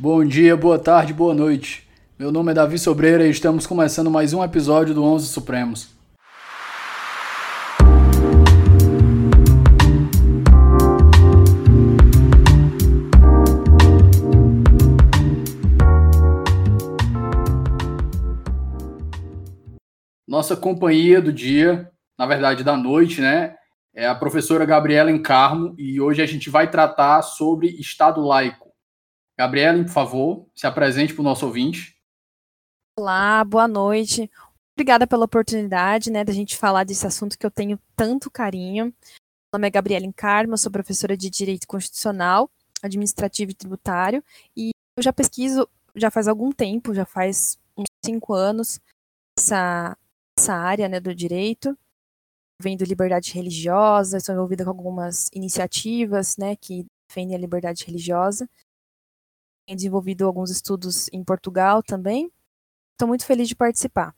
Bom dia, boa tarde, boa noite. Meu nome é Davi Sobreira e estamos começando mais um episódio do Onze Supremos. Nossa companhia do dia, na verdade da noite, né, é a professora Gabriela Encarmo e hoje a gente vai tratar sobre Estado laico. Gabriela, por favor, se apresente para o nosso ouvinte. Olá, boa noite. Obrigada pela oportunidade né, da gente falar desse assunto que eu tenho tanto carinho. Meu nome é Gabriela Encarmo, sou professora de Direito Constitucional, Administrativo e Tributário, e eu já pesquiso já faz algum tempo, já faz uns cinco anos, essa, essa área né, do direito vendo liberdade religiosa, estou envolvida com algumas iniciativas né, que defendem a liberdade religiosa. Tenho desenvolvido alguns estudos em Portugal também. Estou muito feliz de participar.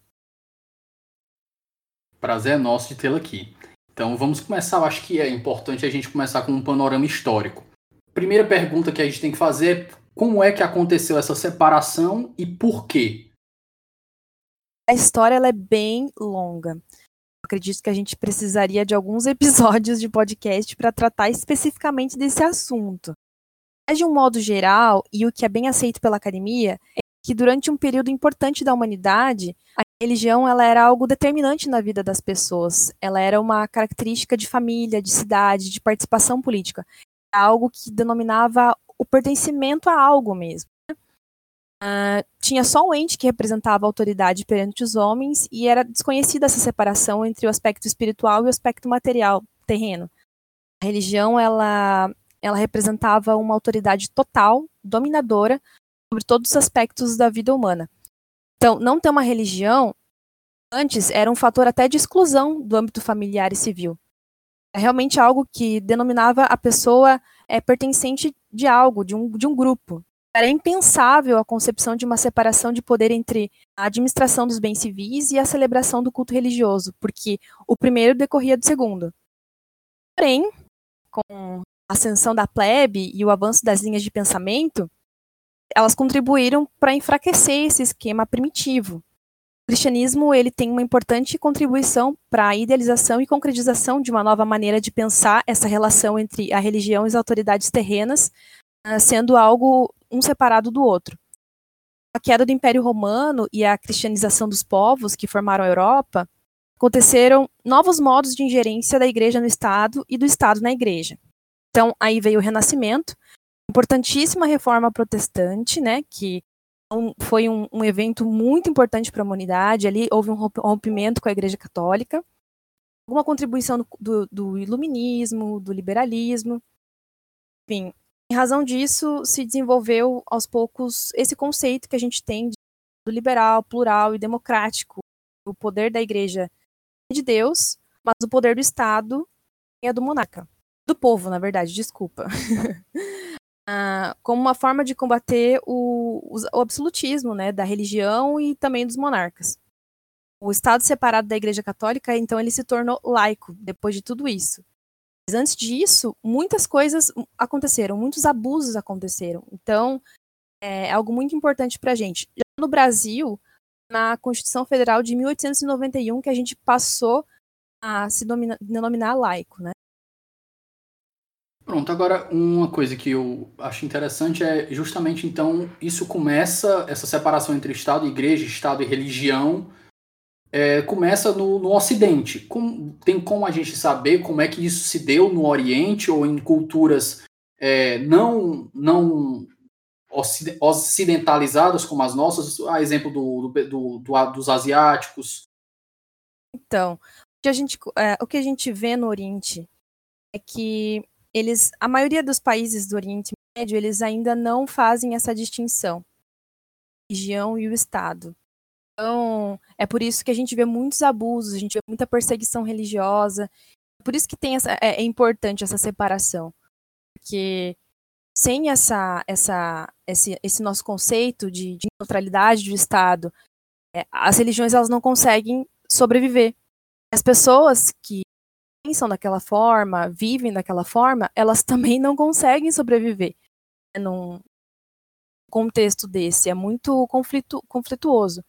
Prazer é nosso de tê-la aqui. Então vamos começar. Eu acho que é importante a gente começar com um panorama histórico. Primeira pergunta que a gente tem que fazer é como é que aconteceu essa separação e por quê? A história ela é bem longa acredito que a gente precisaria de alguns episódios de podcast para tratar especificamente desse assunto. Mas, de um modo geral, e o que é bem aceito pela academia, é que durante um período importante da humanidade, a religião ela era algo determinante na vida das pessoas. Ela era uma característica de família, de cidade, de participação política. Algo que denominava o pertencimento a algo mesmo. Uh, tinha só um ente que representava a autoridade perante os homens e era desconhecida essa separação entre o aspecto espiritual e o aspecto material, terreno. A religião, ela, ela representava uma autoridade total, dominadora, sobre todos os aspectos da vida humana. Então, não ter uma religião, antes, era um fator até de exclusão do âmbito familiar e civil. É realmente algo que denominava a pessoa é, pertencente de algo, de um, de um grupo. Era impensável a concepção de uma separação de poder entre a administração dos bens civis e a celebração do culto religioso, porque o primeiro decorria do segundo. Porém, com ascensão da plebe e o avanço das linhas de pensamento, elas contribuíram para enfraquecer esse esquema primitivo. O cristianismo ele tem uma importante contribuição para a idealização e concretização de uma nova maneira de pensar essa relação entre a religião e as autoridades terrenas, ah, sendo algo um separado do outro. A queda do Império Romano e a cristianização dos povos que formaram a Europa aconteceram novos modos de ingerência da igreja no Estado e do Estado na igreja. Então, aí veio o Renascimento, importantíssima reforma protestante, né, que foi um, um evento muito importante para a humanidade. Ali houve um rompimento com a Igreja Católica, alguma contribuição do, do, do iluminismo, do liberalismo. Enfim, em razão disso, se desenvolveu aos poucos esse conceito que a gente tem do liberal, plural e democrático. O poder da igreja é de Deus, mas o poder do Estado é do monarca. Do povo, na verdade, desculpa. ah, como uma forma de combater o, o absolutismo né, da religião e também dos monarcas. O Estado separado da Igreja Católica, então, ele se tornou laico depois de tudo isso. Mas antes disso, muitas coisas aconteceram, muitos abusos aconteceram. Então, é algo muito importante para a gente. Já no Brasil, na Constituição Federal de 1891, que a gente passou a se denominar laico, né? Pronto, agora uma coisa que eu acho interessante é justamente então isso começa, essa separação entre Estado e Igreja, Estado e religião, é, começa no, no Ocidente. Com, tem como a gente saber como é que isso se deu no Oriente ou em culturas é, não, não ocidentalizadas como as nossas, a exemplo do, do, do, dos asiáticos? Então, o que, a gente, é, o que a gente vê no Oriente é que eles, a maioria dos países do Oriente Médio, eles ainda não fazem essa distinção, religião e o Estado. Então, é por isso que a gente vê muitos abusos, a gente vê muita perseguição religiosa. Por isso que tem essa, é, é importante essa separação. Porque sem essa, essa, esse, esse nosso conceito de, de neutralidade do Estado, é, as religiões elas não conseguem sobreviver. As pessoas que pensam daquela forma, vivem daquela forma, elas também não conseguem sobreviver num contexto desse, é muito conflito, conflituoso.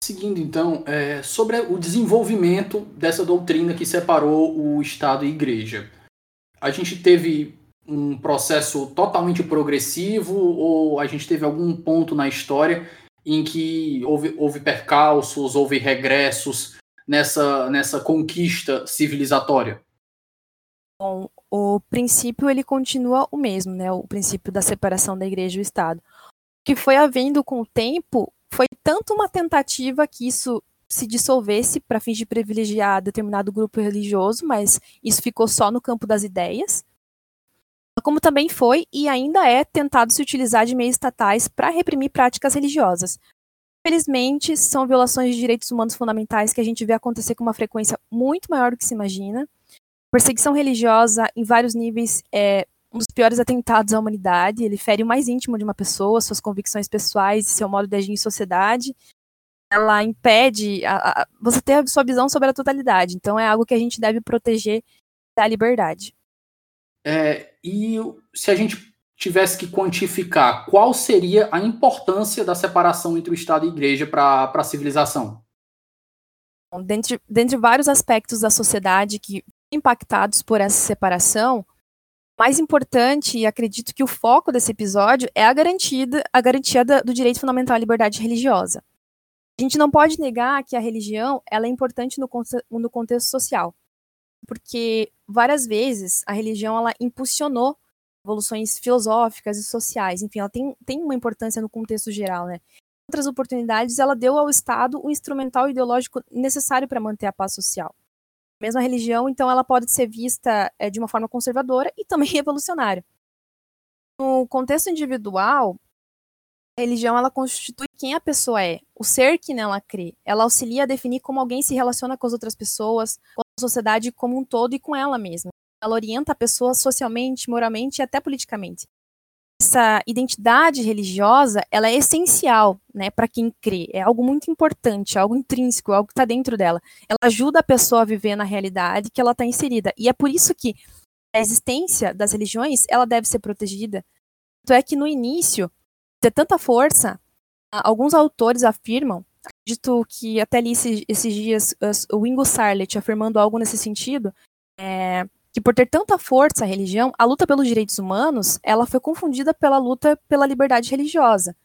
Seguindo então, é, sobre o desenvolvimento dessa doutrina que separou o Estado e a Igreja. A gente teve um processo totalmente progressivo ou a gente teve algum ponto na história em que houve, houve percalços, houve regressos nessa, nessa conquista civilizatória? Bom, o princípio ele continua o mesmo, né? O princípio da separação da igreja e o Estado. O que foi havendo com o tempo foi tanto uma tentativa que isso se dissolvesse para fins de privilegiar determinado grupo religioso, mas isso ficou só no campo das ideias, como também foi e ainda é tentado se utilizar de meios estatais para reprimir práticas religiosas. Infelizmente, são violações de direitos humanos fundamentais que a gente vê acontecer com uma frequência muito maior do que se imagina. Perseguição religiosa em vários níveis é um dos piores atentados à humanidade. Ele fere o mais íntimo de uma pessoa, suas convicções pessoais e seu modo de agir em sociedade. Ela impede a, a, você ter a sua visão sobre a totalidade. Então, é algo que a gente deve proteger da liberdade. É, e se a gente tivesse que quantificar, qual seria a importância da separação entre o Estado e a Igreja para a civilização? Dentre, dentre vários aspectos da sociedade que impactados por essa separação, mais importante, e acredito que o foco desse episódio, é a, garantida, a garantia do direito fundamental à liberdade religiosa. A gente não pode negar que a religião ela é importante no, no contexto social, porque várias vezes a religião ela impulsionou evoluções filosóficas e sociais, enfim, ela tem, tem uma importância no contexto geral, né? Outras oportunidades, ela deu ao Estado o instrumental ideológico necessário para manter a paz social. Mesmo a religião, então, ela pode ser vista é, de uma forma conservadora e também revolucionária. No contexto individual, a religião ela constitui quem a pessoa é, o ser que nela crê. Ela auxilia a definir como alguém se relaciona com as outras pessoas, com sociedade como um todo e com ela mesma. Ela orienta a pessoa socialmente, moralmente e até politicamente. Essa identidade religiosa, ela é essencial, né, para quem crê. É algo muito importante, algo intrínseco, algo que está dentro dela. Ela ajuda a pessoa a viver na realidade que ela está inserida. E é por isso que a existência das religiões, ela deve ser protegida. Tanto é que no início, ter tanta força, alguns autores afirmam, acredito que até li esses, esses dias o Ingo Sarlet afirmando algo nesse sentido, é, que por ter tanta força a religião, a luta pelos direitos humanos, ela foi confundida pela luta pela liberdade religiosa.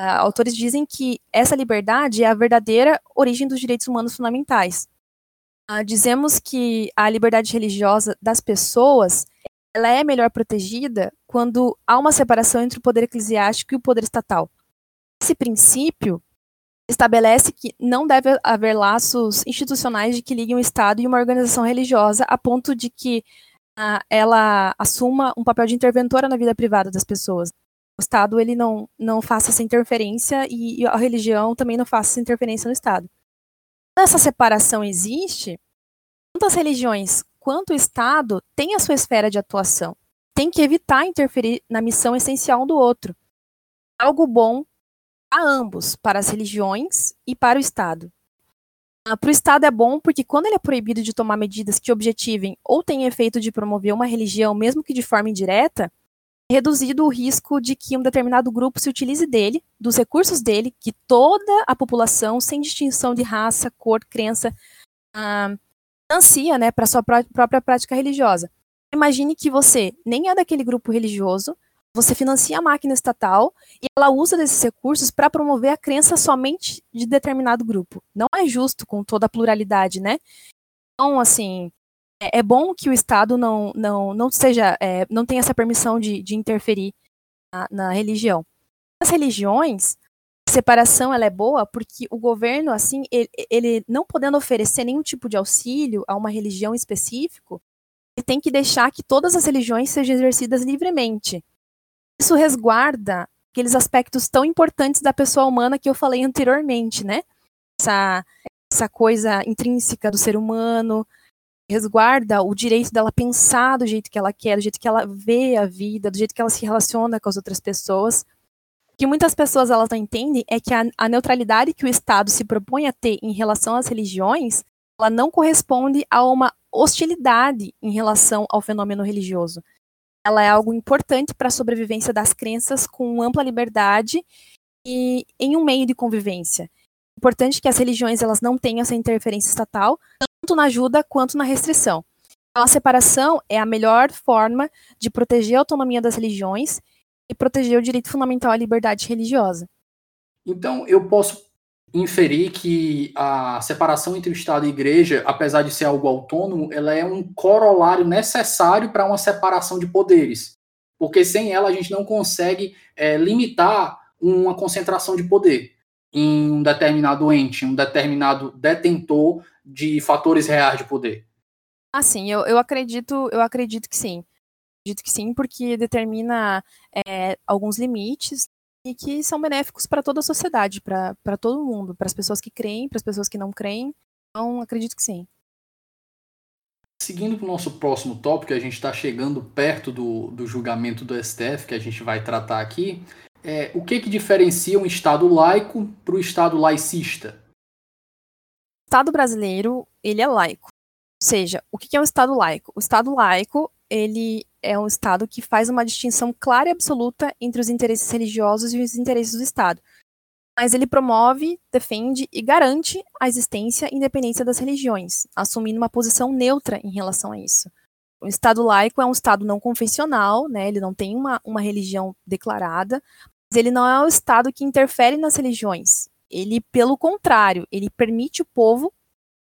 Uh, autores dizem que essa liberdade é a verdadeira origem dos direitos humanos fundamentais. Uh, dizemos que a liberdade religiosa das pessoas ela é melhor protegida quando há uma separação entre o poder eclesiástico e o poder estatal. Esse princípio estabelece que não deve haver laços institucionais de que liguem o Estado e uma organização religiosa a ponto de que uh, ela assuma um papel de interventora na vida privada das pessoas. O Estado ele não, não faça essa interferência e, e a religião também não faça essa interferência no Estado. Essa separação existe, tanto as religiões quanto o Estado têm a sua esfera de atuação. Tem que evitar interferir na missão essencial um do outro. Algo bom a ambos, para as religiões e para o Estado. Ah, para o Estado é bom porque quando ele é proibido de tomar medidas que objetivem ou têm efeito de promover uma religião, mesmo que de forma indireta, é reduzido o risco de que um determinado grupo se utilize dele, dos recursos dele, que toda a população, sem distinção de raça, cor, crença, ah, ansia né, para sua pró própria prática religiosa. Imagine que você nem é daquele grupo religioso, você financia a máquina estatal e ela usa desses recursos para promover a crença somente de determinado grupo. Não é justo com toda a pluralidade, né? Então, assim, é, é bom que o Estado não, não, não seja, é, não tenha essa permissão de, de interferir na, na religião. As religiões, a separação ela é boa porque o governo, assim, ele, ele não podendo oferecer nenhum tipo de auxílio a uma religião específico, ele tem que deixar que todas as religiões sejam exercidas livremente isso resguarda aqueles aspectos tão importantes da pessoa humana que eu falei anteriormente, né? Essa, essa coisa intrínseca do ser humano, resguarda o direito dela pensar do jeito que ela quer, do jeito que ela vê a vida, do jeito que ela se relaciona com as outras pessoas. O que muitas pessoas elas não entendem é que a, a neutralidade que o Estado se propõe a ter em relação às religiões, ela não corresponde a uma hostilidade em relação ao fenômeno religioso ela é algo importante para a sobrevivência das crenças com ampla liberdade e em um meio de convivência. Importante que as religiões elas não tenham essa interferência estatal, tanto na ajuda quanto na restrição. Então, a separação é a melhor forma de proteger a autonomia das religiões e proteger o direito fundamental à liberdade religiosa. Então, eu posso inferir que a separação entre o Estado e a Igreja, apesar de ser algo autônomo, ela é um corolário necessário para uma separação de poderes. Porque sem ela a gente não consegue é, limitar uma concentração de poder em um determinado ente, um determinado detentor de fatores reais de poder. Ah, sim, eu, eu acredito, eu acredito que sim. Acredito que sim, porque determina é, alguns limites e que são benéficos para toda a sociedade, para todo mundo, para as pessoas que creem, para as pessoas que não creem. Então, acredito que sim. Seguindo para o nosso próximo tópico, a gente está chegando perto do, do julgamento do STF, que a gente vai tratar aqui. É, o que, que diferencia um Estado laico para o Estado laicista? O Estado brasileiro, ele é laico. Ou seja, o que é um Estado laico? O Estado laico, ele é um Estado que faz uma distinção clara e absoluta entre os interesses religiosos e os interesses do Estado. Mas ele promove, defende e garante a existência e independência das religiões, assumindo uma posição neutra em relação a isso. O Estado laico é um Estado não confessional, né, ele não tem uma, uma religião declarada, mas ele não é um Estado que interfere nas religiões. Ele, pelo contrário, ele permite o povo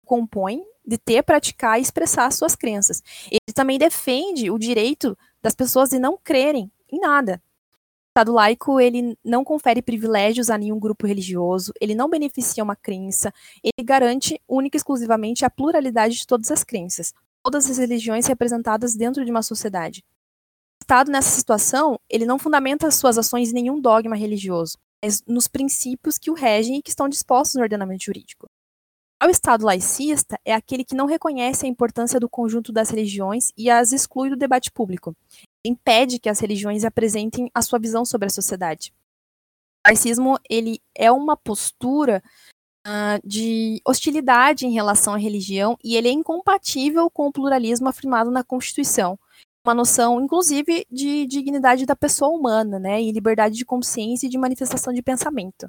compõe de ter, praticar e expressar suas crenças. Ele também defende o direito das pessoas de não crerem em nada. O Estado laico, ele não confere privilégios a nenhum grupo religioso, ele não beneficia uma crença, ele garante única e exclusivamente a pluralidade de todas as crenças, todas as religiões representadas dentro de uma sociedade. O Estado, nessa situação, ele não fundamenta suas ações em nenhum dogma religioso, mas nos princípios que o regem e que estão dispostos no ordenamento jurídico. O Estado laicista é aquele que não reconhece a importância do conjunto das religiões e as exclui do debate público. Impede que as religiões apresentem a sua visão sobre a sociedade. O laicismo ele é uma postura uh, de hostilidade em relação à religião e ele é incompatível com o pluralismo afirmado na Constituição. Uma noção, inclusive, de dignidade da pessoa humana, né, e liberdade de consciência e de manifestação de pensamento.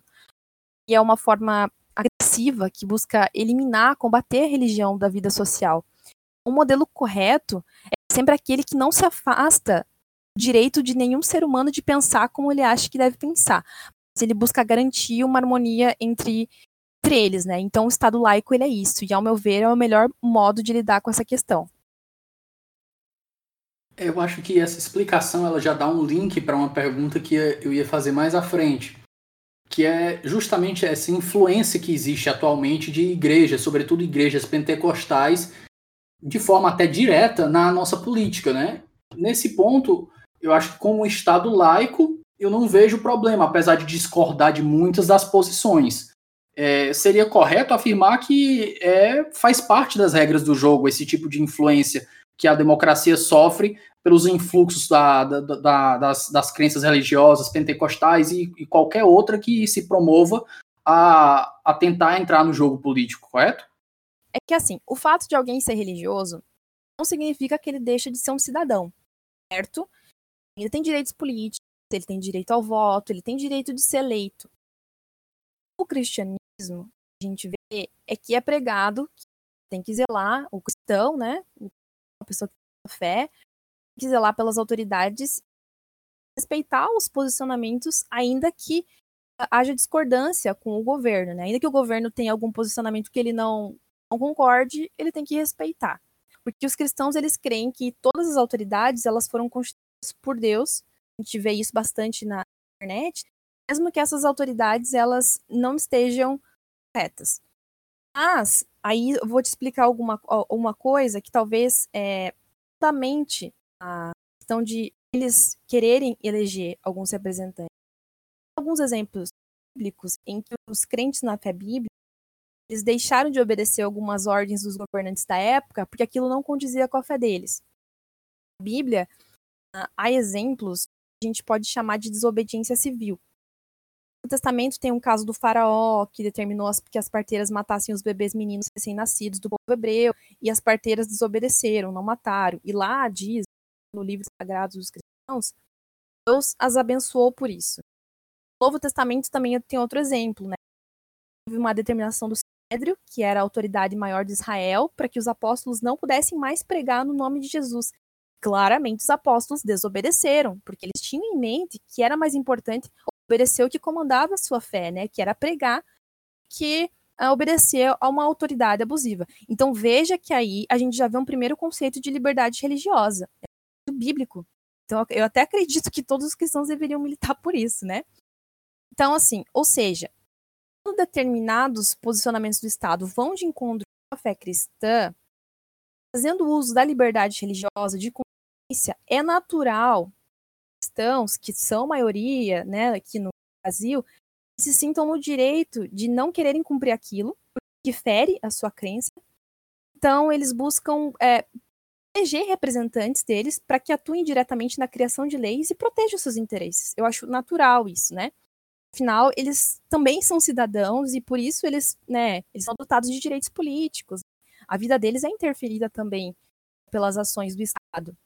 E é uma forma agressiva que busca eliminar, combater a religião da vida social. O modelo correto é sempre aquele que não se afasta do direito de nenhum ser humano de pensar como ele acha que deve pensar. Mas ele busca garantir uma harmonia entre, entre eles, né? Então o Estado laico ele é isso, e ao meu ver é o melhor modo de lidar com essa questão. Eu acho que essa explicação ela já dá um link para uma pergunta que eu ia fazer mais à frente que é justamente essa influência que existe atualmente de igrejas, sobretudo igrejas pentecostais, de forma até direta na nossa política, né? Nesse ponto, eu acho que como Estado laico, eu não vejo problema, apesar de discordar de muitas das posições. É, seria correto afirmar que é, faz parte das regras do jogo esse tipo de influência que a democracia sofre pelos influxos da, da, da, das, das crenças religiosas, pentecostais e, e, qualquer outra que se promova a, a tentar entrar no jogo político, correto? É que assim, o fato de alguém ser religioso não significa que ele deixa de ser um cidadão, certo? Ele tem direitos políticos, ele tem direito ao voto, ele tem direito de ser eleito. O cristianismo, a gente vê, é que é pregado que tem que zelar o cristão, né? A pessoa que tem fé, que zelar pelas autoridades, respeitar os posicionamentos, ainda que haja discordância com o governo, né? Ainda que o governo tenha algum posicionamento que ele não, não concorde, ele tem que respeitar. Porque os cristãos, eles creem que todas as autoridades, elas foram constituídas por Deus, a gente vê isso bastante na internet, mesmo que essas autoridades, elas não estejam corretas. Mas, aí eu vou te explicar alguma uma coisa que talvez é, justamente a questão de eles quererem eleger alguns representantes. Alguns exemplos bíblicos em que os crentes na fé bíblica eles deixaram de obedecer algumas ordens dos governantes da época porque aquilo não condizia com a fé deles. Na Bíblia, há exemplos que a gente pode chamar de desobediência civil. No Testamento tem um caso do faraó que determinou que as parteiras matassem os bebês meninos recém-nascidos do povo hebreu e as parteiras desobedeceram, não mataram. E lá diz no livro sagrado dos cristãos, Deus as abençoou por isso. No Novo Testamento também tem outro exemplo, né? Houve uma determinação do Sinédrio, que era a autoridade maior de Israel, para que os apóstolos não pudessem mais pregar no nome de Jesus. Claramente os apóstolos desobedeceram, porque eles tinham em mente que era mais importante obedecer o que comandava a sua fé, né? Que era pregar, que uh, obedecer a uma autoridade abusiva. Então veja que aí a gente já vê um primeiro conceito de liberdade religiosa, bíblico. Então eu até acredito que todos os cristãos deveriam militar por isso, né? Então assim, ou seja, determinados posicionamentos do Estado vão de encontro com a fé cristã, fazendo uso da liberdade religiosa, de consciência, é natural cristãos, que são maioria né, aqui no Brasil, se sintam no direito de não quererem cumprir aquilo, porque fere a sua crença. Então, eles buscam é, eleger representantes deles para que atuem diretamente na criação de leis e protejam seus interesses. Eu acho natural isso, né? Afinal, eles também são cidadãos e por isso eles, né, eles são dotados de direitos políticos. A vida deles é interferida também pelas ações do Estado.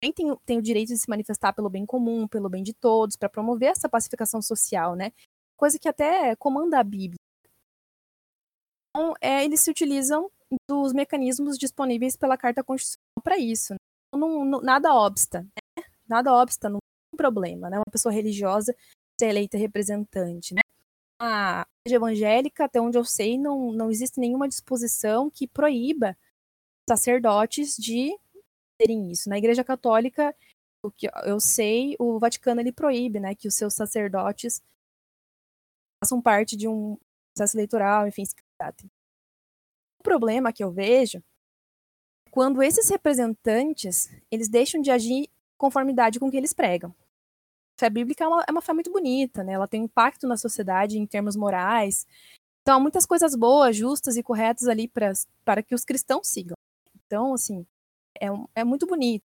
Também tem, tem o direito de se manifestar pelo bem comum, pelo bem de todos, para promover essa pacificação social, né? Coisa que até comanda a Bíblia. Então, é, eles se utilizam dos mecanismos disponíveis pela Carta Constitucional para isso. Né? Não, não, nada obsta, né? Nada obsta, não tem problema, né? Uma pessoa religiosa ser eleita representante, né? A igreja evangélica, até onde eu sei, não, não existe nenhuma disposição que proíba sacerdotes de terem isso. Na igreja católica, o que eu sei, o Vaticano ele proíbe, né, que os seus sacerdotes façam parte de um processo eleitoral, enfim, se candidatem. Problema que eu vejo é quando esses representantes, eles deixam de agir conformidade com o que eles pregam fé bíblica é uma, é uma fé muito bonita, né? Ela tem impacto na sociedade em termos morais. Então, há muitas coisas boas, justas e corretas ali pra, para que os cristãos sigam. Então, assim, é, é muito bonito.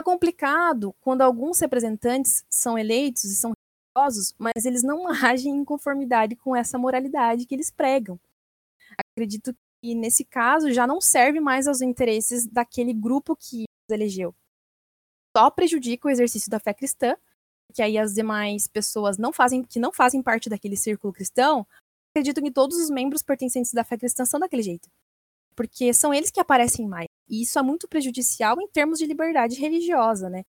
É complicado quando alguns representantes são eleitos e são religiosos, mas eles não agem em conformidade com essa moralidade que eles pregam. Acredito que, nesse caso, já não serve mais aos interesses daquele grupo que os elegeu. Só prejudica o exercício da fé cristã que aí as demais pessoas não fazem, que não fazem parte daquele círculo cristão, acreditam que todos os membros pertencentes da fé cristã são daquele jeito. Porque são eles que aparecem mais. E isso é muito prejudicial em termos de liberdade religiosa, né?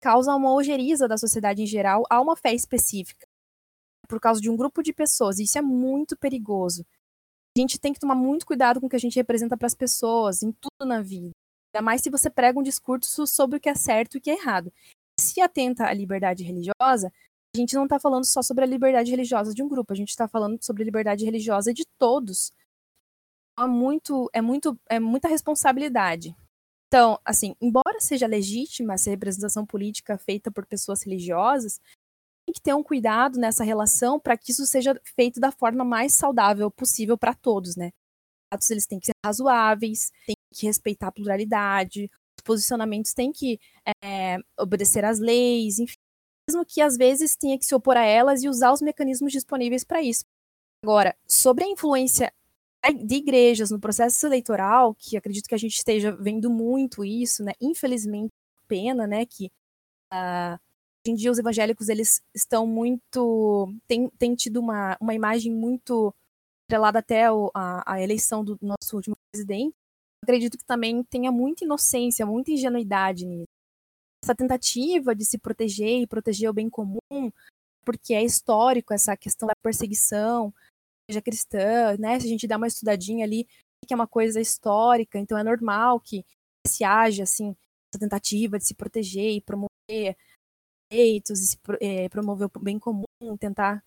Causa uma ojeriza da sociedade em geral a uma fé específica. Por causa de um grupo de pessoas. E isso é muito perigoso. A gente tem que tomar muito cuidado com o que a gente representa para as pessoas, em tudo na vida. Ainda mais se você prega um discurso sobre o que é certo e o que é errado se atenta à liberdade religiosa, a gente não está falando só sobre a liberdade religiosa de um grupo, a gente está falando sobre a liberdade religiosa de todos. É muito, é muito, é muita responsabilidade. Então, assim, embora seja legítima essa representação política feita por pessoas religiosas, que ter um cuidado nessa relação para que isso seja feito da forma mais saudável possível para todos, né? Os atos eles têm que ser razoáveis, tem que respeitar a pluralidade, posicionamentos têm que é, obedecer às leis, enfim, mesmo que às vezes tenha que se opor a elas e usar os mecanismos disponíveis para isso. Agora, sobre a influência de igrejas no processo eleitoral, que acredito que a gente esteja vendo muito isso, né? Infelizmente, pena, né, que uh, em dia os evangélicos eles estão muito têm, tido uma, uma imagem muito atrelada até a, a eleição do nosso último presidente, acredito que também tenha muita inocência, muita ingenuidade nisso. Essa tentativa de se proteger e proteger o bem comum, porque é histórico essa questão da perseguição, seja cristã, né? Se a gente dá uma estudadinha ali, que é uma coisa histórica, então é normal que se haja assim essa tentativa de se proteger e promover direitos e é, promover o bem comum, tentar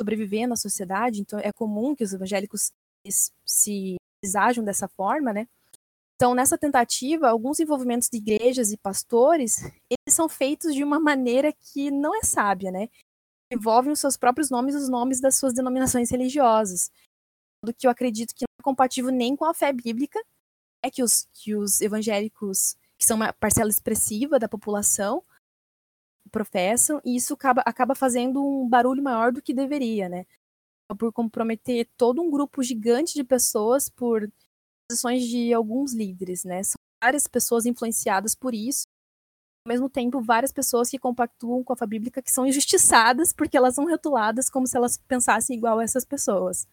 sobreviver na sociedade. Então é comum que os evangélicos se eles ajam dessa forma, né? Então, nessa tentativa, alguns envolvimentos de igrejas e pastores, eles são feitos de uma maneira que não é sábia, né? Envolvem os seus próprios nomes e os nomes das suas denominações religiosas. Do que eu acredito que não é compatível nem com a fé bíblica, é que os, que os evangélicos, que são uma parcela expressiva da população, professam, e isso acaba, acaba fazendo um barulho maior do que deveria, né? por comprometer todo um grupo gigante de pessoas por posições de alguns líderes, né? São várias pessoas influenciadas por isso. ao mesmo tempo, várias pessoas que compactuam com a fé bíblica que são injustiçadas porque elas são rotuladas como se elas pensassem igual a essas pessoas.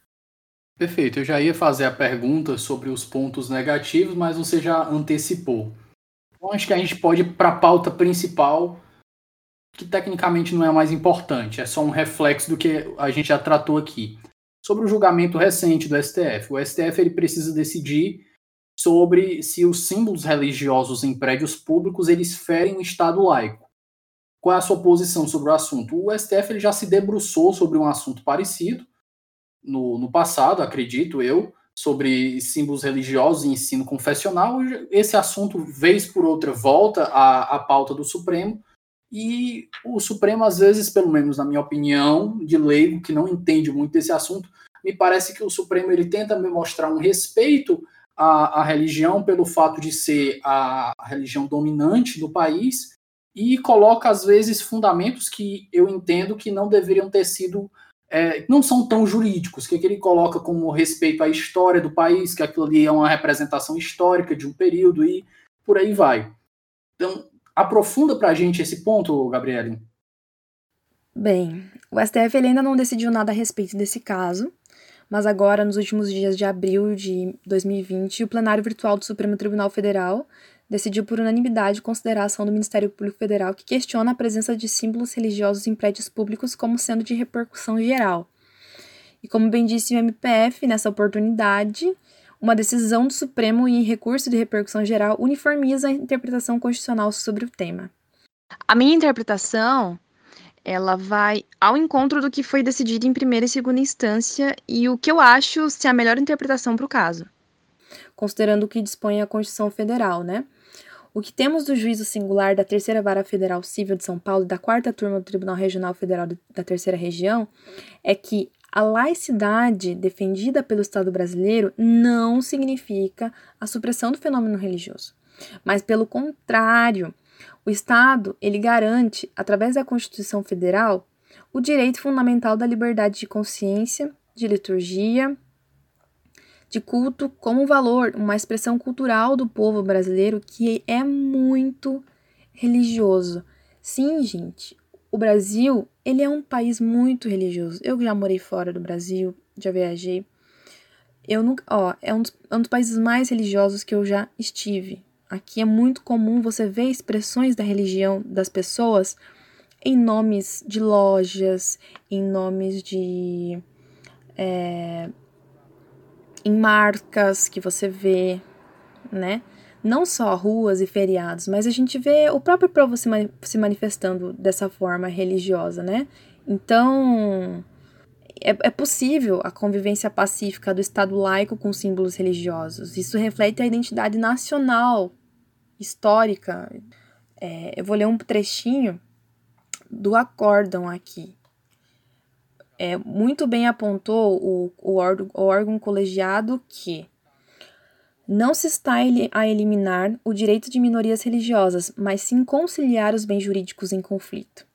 Perfeito, eu já ia fazer a pergunta sobre os pontos negativos, mas você já antecipou. Então acho que a gente pode ir para a pauta principal, que tecnicamente não é mais importante, é só um reflexo do que a gente já tratou aqui. Sobre o julgamento recente do STF. O STF ele precisa decidir sobre se os símbolos religiosos em prédios públicos eles ferem o Estado laico. Qual é a sua posição sobre o assunto? O STF ele já se debruçou sobre um assunto parecido no, no passado, acredito eu, sobre símbolos religiosos e ensino confessional. Esse assunto, vez por outra, volta à, à pauta do Supremo. E o Supremo, às vezes, pelo menos na minha opinião, de leigo, que não entende muito desse assunto, me parece que o Supremo ele tenta me mostrar um respeito a, a religião pelo fato de ser a, a religião dominante do país e coloca, às vezes, fundamentos que eu entendo que não deveriam ter sido é, não são tão jurídicos, que, é que ele coloca como respeito à história do país, que aquilo ali é uma representação histórica de um período e por aí vai. Então, aprofunda para a gente esse ponto, Gabriele. Bem, o STF ainda não decidiu nada a respeito desse caso, mas agora, nos últimos dias de abril de 2020, o plenário virtual do Supremo Tribunal Federal decidiu por unanimidade considerar a ação do Ministério Público Federal que questiona a presença de símbolos religiosos em prédios públicos como sendo de repercussão geral. E como bem disse o MPF, nessa oportunidade, uma decisão do Supremo em recurso de repercussão geral uniformiza a interpretação constitucional sobre o tema. A minha interpretação ela vai ao encontro do que foi decidido em primeira e segunda instância e o que eu acho ser a melhor interpretação para o caso. Considerando o que dispõe a Constituição Federal, né? O que temos do juízo singular da Terceira Vara Federal Civil de São Paulo e da Quarta Turma do Tribunal Regional Federal da Terceira Região é que a laicidade defendida pelo Estado brasileiro não significa a supressão do fenômeno religioso, mas, pelo contrário, o Estado, ele garante, através da Constituição Federal, o direito fundamental da liberdade de consciência, de liturgia, de culto como valor, uma expressão cultural do povo brasileiro que é muito religioso. Sim, gente, o Brasil, ele é um país muito religioso. Eu já morei fora do Brasil, já viajei. Eu nunca, ó, é um dos, é um dos países mais religiosos que eu já estive. Aqui é muito comum você ver expressões da religião das pessoas em nomes de lojas, em nomes de. É, em marcas que você vê, né? Não só ruas e feriados, mas a gente vê o próprio povo se, se manifestando dessa forma religiosa, né? Então, é, é, possível a convivência pacífica do Estado laico com símbolos religiosos. Isso reflete a identidade nacional histórica. É, eu vou ler um trechinho do acórdão aqui. É, muito bem apontou o, o, o órgão colegiado que não se está a eliminar o direito de minorias religiosas, mas sim conciliar os bens jurídicos em conflito.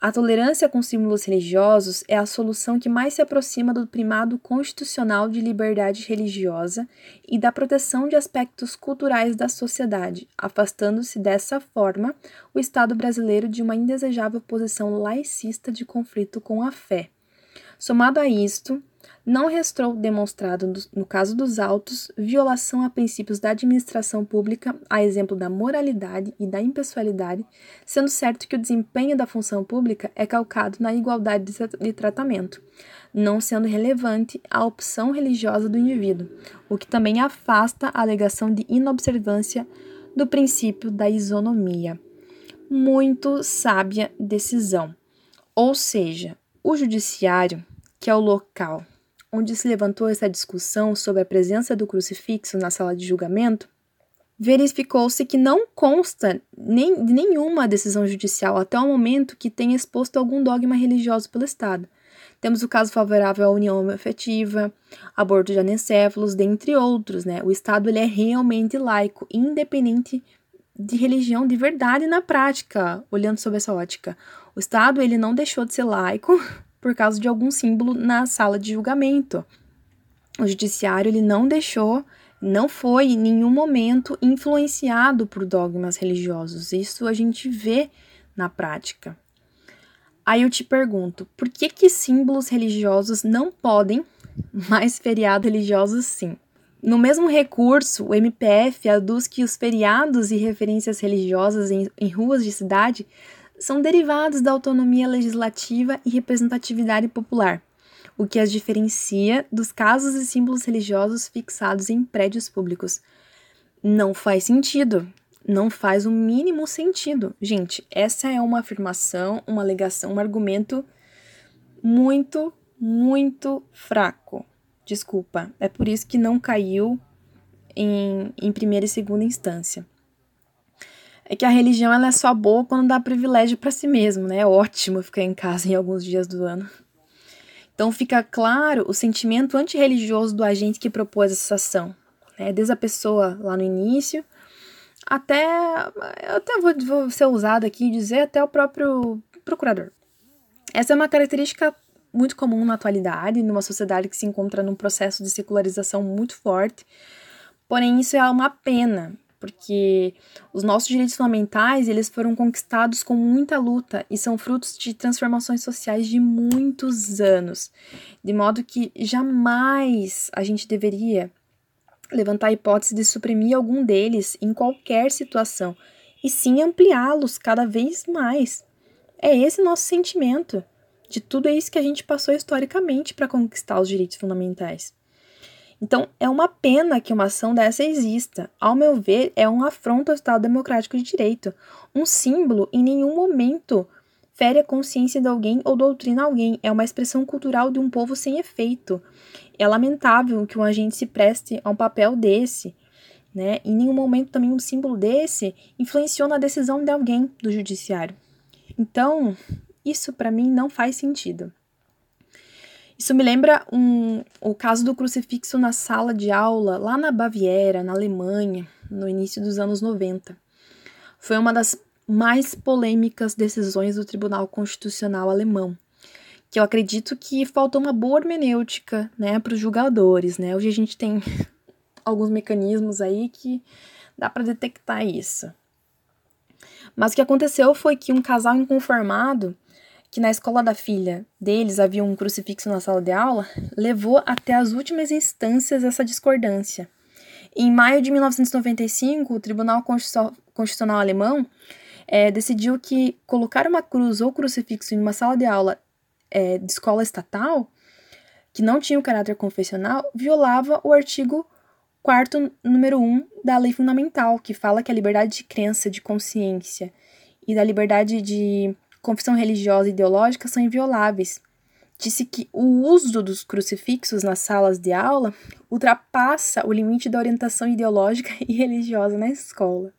A tolerância com símbolos religiosos é a solução que mais se aproxima do primado constitucional de liberdade religiosa e da proteção de aspectos culturais da sociedade, afastando-se dessa forma o Estado brasileiro de uma indesejável posição laicista de conflito com a fé. Somado a isto, não restou demonstrado, no caso dos autos, violação a princípios da administração pública, a exemplo da moralidade e da impessoalidade, sendo certo que o desempenho da função pública é calcado na igualdade de tratamento, não sendo relevante a opção religiosa do indivíduo, o que também afasta a alegação de inobservância do princípio da isonomia. Muito sábia decisão. Ou seja, o judiciário, que é o local onde se levantou essa discussão sobre a presença do crucifixo na sala de julgamento, verificou-se que não consta nem, nenhuma decisão judicial até o momento que tenha exposto algum dogma religioso pelo Estado. Temos o caso favorável à união afetiva, aborto de anencéfalos, dentre outros. Né? O Estado ele é realmente laico, independente de religião de verdade na prática, olhando sob essa ótica. O Estado ele não deixou de ser laico por causa de algum símbolo na sala de julgamento. O judiciário ele não deixou não foi em nenhum momento influenciado por dogmas religiosos. Isso a gente vê na prática. Aí eu te pergunto, por que que símbolos religiosos não podem, mas feriados religiosos sim? No mesmo recurso, o MPF aduz que os feriados e referências religiosas em, em ruas de cidade são derivados da autonomia legislativa e representatividade popular, o que as diferencia dos casos e símbolos religiosos fixados em prédios públicos. Não faz sentido. Não faz o mínimo sentido. Gente, essa é uma afirmação, uma alegação, um argumento muito, muito fraco. Desculpa, é por isso que não caiu em, em primeira e segunda instância. É que a religião ela é só boa quando dá privilégio para si mesmo, né? É ótimo ficar em casa em alguns dias do ano. Então fica claro o sentimento antirreligioso do agente que propôs essa ação, né? Desde a pessoa lá no início até eu até vou, vou ser ousada aqui e dizer até o próprio procurador. Essa é uma característica muito comum na atualidade, numa sociedade que se encontra num processo de secularização muito forte. Porém, isso é uma pena, porque os nossos direitos fundamentais, eles foram conquistados com muita luta e são frutos de transformações sociais de muitos anos, de modo que jamais a gente deveria levantar a hipótese de suprimir algum deles em qualquer situação, e sim ampliá-los cada vez mais. É esse nosso sentimento de tudo isso que a gente passou historicamente para conquistar os direitos fundamentais. Então, é uma pena que uma ação dessa exista. Ao meu ver, é um afronto ao Estado Democrático de Direito. Um símbolo em nenhum momento fere a consciência de alguém ou doutrina alguém. É uma expressão cultural de um povo sem efeito. É lamentável que um agente se preste a um papel desse. Né? Em nenhum momento também um símbolo desse influenciou na decisão de alguém do judiciário. Então, isso para mim não faz sentido. Isso me lembra um, o caso do crucifixo na sala de aula, lá na Baviera, na Alemanha, no início dos anos 90. Foi uma das mais polêmicas decisões do Tribunal Constitucional alemão, que eu acredito que faltou uma boa hermenêutica né, para os julgadores. Né? Hoje a gente tem alguns mecanismos aí que dá para detectar isso. Mas o que aconteceu foi que um casal inconformado que na escola da filha deles havia um crucifixo na sala de aula, levou até as últimas instâncias essa discordância. Em maio de 1995, o Tribunal Constitucional Alemão é, decidiu que colocar uma cruz ou crucifixo em uma sala de aula é, de escola estatal, que não tinha o caráter confessional, violava o artigo 4 número 1 da Lei Fundamental, que fala que a liberdade de crença, de consciência e da liberdade de confissão religiosa e ideológica são invioláveis. Disse que o uso dos crucifixos nas salas de aula ultrapassa o limite da orientação ideológica e religiosa na escola.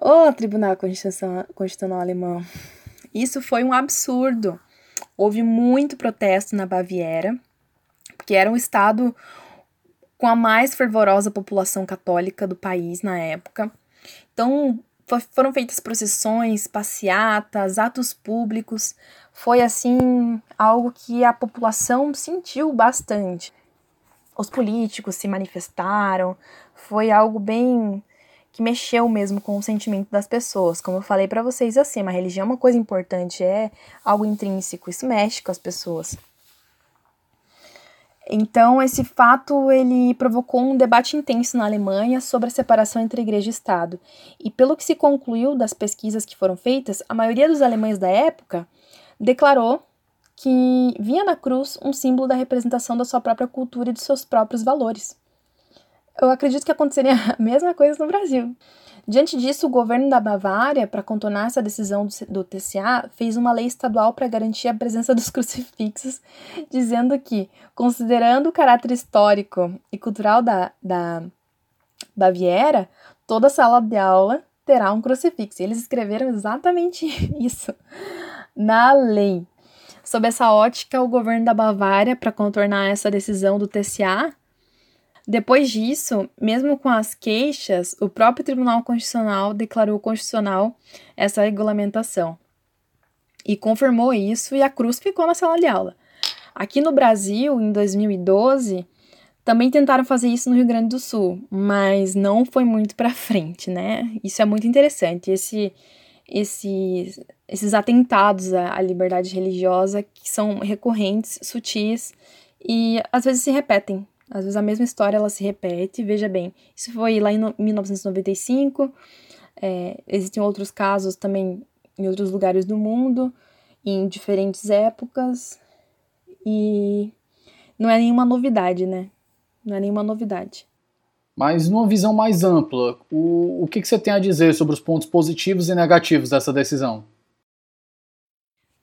Ô oh, Tribunal Constitucional, Alemão! Isso foi um absurdo. Houve muito protesto na Baviera, que era um estado com a mais fervorosa população católica do país na época. Então, foram feitas procissões, passeatas, atos públicos. Foi assim algo que a população sentiu bastante. Os políticos se manifestaram, foi algo bem que mexeu mesmo com o sentimento das pessoas. Como eu falei para vocês assim, a religião é uma coisa importante, é algo intrínseco, isso mexe com as pessoas. Então, esse fato ele provocou um debate intenso na Alemanha sobre a separação entre igreja e Estado. E pelo que se concluiu das pesquisas que foram feitas, a maioria dos alemães da época declarou que via na cruz um símbolo da representação da sua própria cultura e de seus próprios valores. Eu acredito que aconteceria a mesma coisa no Brasil. Diante disso, o governo da Bavária, para contornar essa decisão do TCA, fez uma lei estadual para garantir a presença dos crucifixos, dizendo que, considerando o caráter histórico e cultural da, da Baviera, toda sala de aula terá um crucifixo. E eles escreveram exatamente isso na lei. Sob essa ótica, o governo da Bavária, para contornar essa decisão do TCA, depois disso, mesmo com as queixas, o próprio Tribunal Constitucional declarou constitucional essa regulamentação e confirmou isso e a cruz ficou na sala de aula. Aqui no Brasil, em 2012, Também tentaram fazer isso no Rio Grande do Sul, mas não foi muito para frente, né? Isso é muito interessante. Esse, esse, esses atentados à, à liberdade religiosa que são recorrentes, sutis e às vezes se repetem. Às vezes a mesma história ela se repete. Veja bem, isso foi lá em 1995. É, existem outros casos também em outros lugares do mundo, em diferentes épocas. E não é nenhuma novidade, né? Não é nenhuma novidade. Mas numa visão mais ampla, o, o que, que você tem a dizer sobre os pontos positivos e negativos dessa decisão?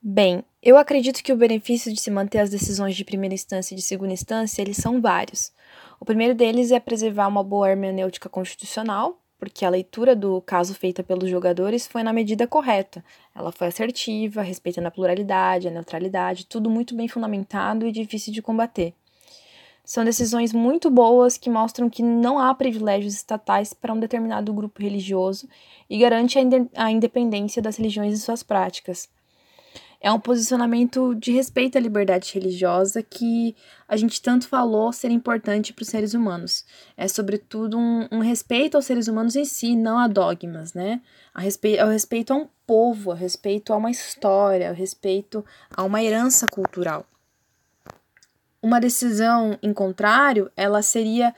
Bem, eu acredito que o benefício de se manter as decisões de primeira instância e de segunda instância, eles são vários. O primeiro deles é preservar uma boa hermenêutica constitucional, porque a leitura do caso feita pelos jogadores foi na medida correta. Ela foi assertiva, respeitando a pluralidade, a neutralidade, tudo muito bem fundamentado e difícil de combater. São decisões muito boas que mostram que não há privilégios estatais para um determinado grupo religioso e garante a independência das religiões e suas práticas. É um posicionamento de respeito à liberdade religiosa que a gente tanto falou ser importante para os seres humanos. É, sobretudo, um, um, respeito aos seres humanos em si, não a dogmas, né? A respeito, ao respeito a um povo, a respeito a uma história, a respeito a uma herança cultural uma decisão em contrário, ela seria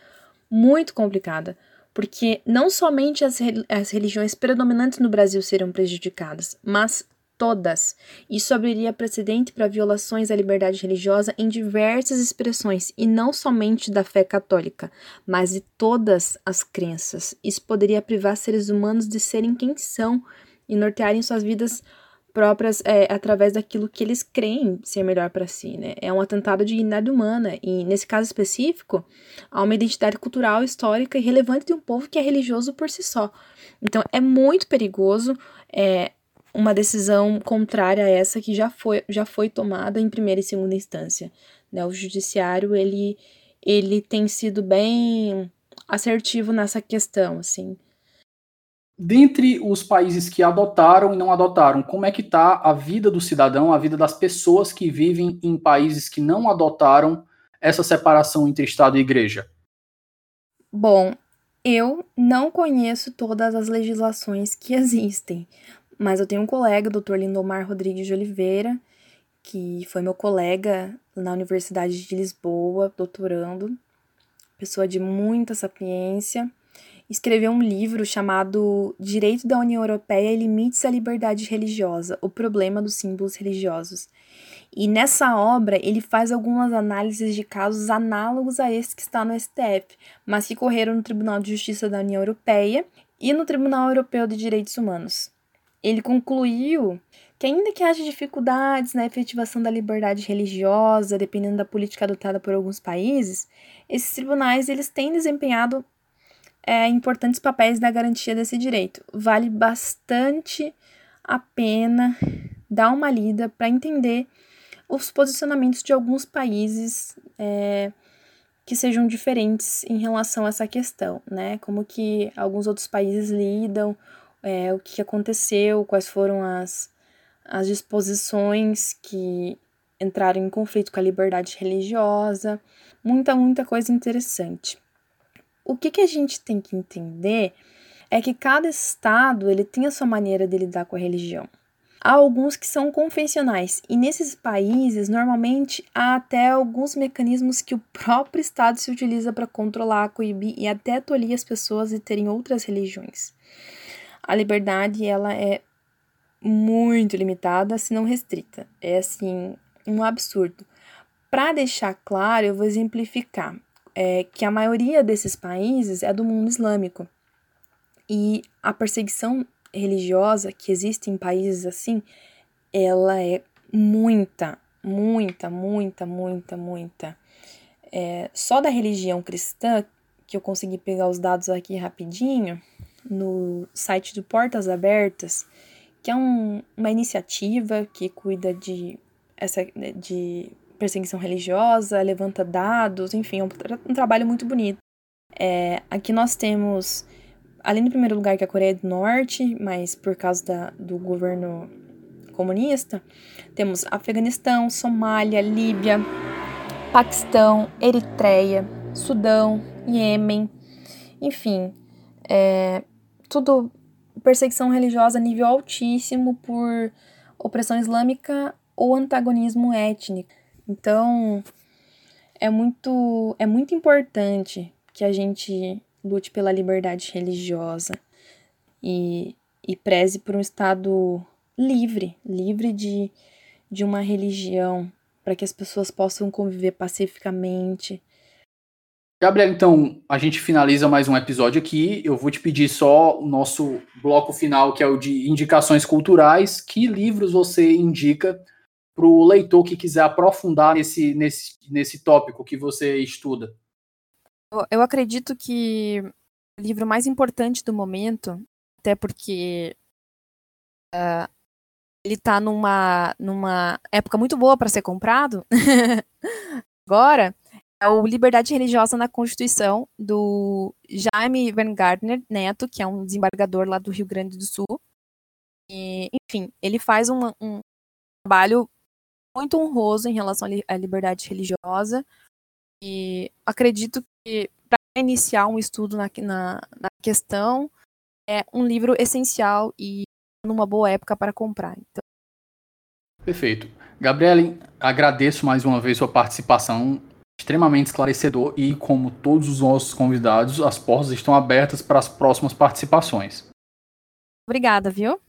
muito complicada, porque não somente as, as religiões predominantes no Brasil seriam prejudicadas, mas todas. Isso abriria precedente para violações à liberdade religiosa em diversas expressões, e não somente da fé católica, mas de todas as crenças. Isso poderia privar seres humanos de serem quem são e nortearem suas vidas próprias é, através daquilo que eles creem ser melhor para si, né? É um atentado à dignidade humana e nesse caso específico há uma identidade cultural, histórica e relevante de um povo que é religioso por si só. Então é muito perigoso é, uma decisão contrária a essa que já foi, já foi tomada em primeira e segunda instância. Né? O judiciário ele ele tem sido bem assertivo nessa questão, assim dentre os países que adotaram e não adotaram, como é que está a vida do cidadão, a vida das pessoas que vivem em países que não adotaram essa separação entre Estado e Igreja? Bom, eu não conheço todas as legislações que existem, mas eu tenho um colega, o Dr. Lindomar Rodrigues de Oliveira, que foi meu colega na Universidade de Lisboa, doutorando, pessoa de muita sapiência escreveu um livro chamado Direito da União Europeia e Limites à Liberdade Religiosa: O Problema dos Símbolos Religiosos. E nessa obra ele faz algumas análises de casos análogos a esse que está no STF, mas que correram no Tribunal de Justiça da União Europeia e no Tribunal Europeu de Direitos Humanos. Ele concluiu que ainda que haja dificuldades na efetivação da liberdade religiosa, dependendo da política adotada por alguns países, esses tribunais eles têm desempenhado é, importantes papéis na garantia desse direito. Vale bastante a pena dar uma lida para entender os posicionamentos de alguns países é, que sejam diferentes em relação a essa questão, né? Como que alguns outros países lidam, é, o que aconteceu, quais foram as, as disposições que entraram em conflito com a liberdade religiosa, muita, muita coisa interessante. O que, que a gente tem que entender é que cada estado ele tem a sua maneira de lidar com a religião. Há alguns que são convencionais, e nesses países, normalmente, há até alguns mecanismos que o próprio Estado se utiliza para controlar, coibir e até tolir as pessoas de terem outras religiões. A liberdade, ela é muito limitada, se não restrita. É, assim, um absurdo. Para deixar claro, eu vou exemplificar é que a maioria desses países é do mundo islâmico. E a perseguição religiosa que existe em países assim, ela é muita, muita, muita, muita, muita. É, só da religião cristã, que eu consegui pegar os dados aqui rapidinho, no site do Portas Abertas, que é um, uma iniciativa que cuida de, essa, de perseguição religiosa, levanta dados, enfim, é um, um trabalho muito bonito. É, aqui nós temos, além do primeiro lugar que é a Coreia do Norte, mas por causa da, do governo comunista, temos Afeganistão, Somália, Líbia, Paquistão, Eritreia, Sudão, Iêmen, enfim, é, tudo perseguição religiosa a nível altíssimo por opressão islâmica ou antagonismo étnico. Então, é muito, é muito importante que a gente lute pela liberdade religiosa e, e preze por um Estado livre, livre de, de uma religião, para que as pessoas possam conviver pacificamente. Gabriel, então a gente finaliza mais um episódio aqui. Eu vou te pedir só o nosso bloco final, que é o de indicações culturais. Que livros você indica para o leitor que quiser aprofundar nesse, nesse, nesse tópico que você estuda? Eu acredito que o livro mais importante do momento, até porque uh, ele está numa, numa época muito boa para ser comprado, agora, é o Liberdade Religiosa na Constituição, do Jaime Van Gardner Neto, que é um desembargador lá do Rio Grande do Sul. E, enfim, ele faz um, um trabalho muito honroso em relação à liberdade religiosa. E acredito que para iniciar um estudo na, na, na, questão é um livro essencial e numa boa época para comprar. Então... Perfeito. Gabriele, agradeço mais uma vez sua participação, extremamente esclarecedor e, como todos os nossos convidados, as portas estão abertas para as próximas participações. Obrigada, viu?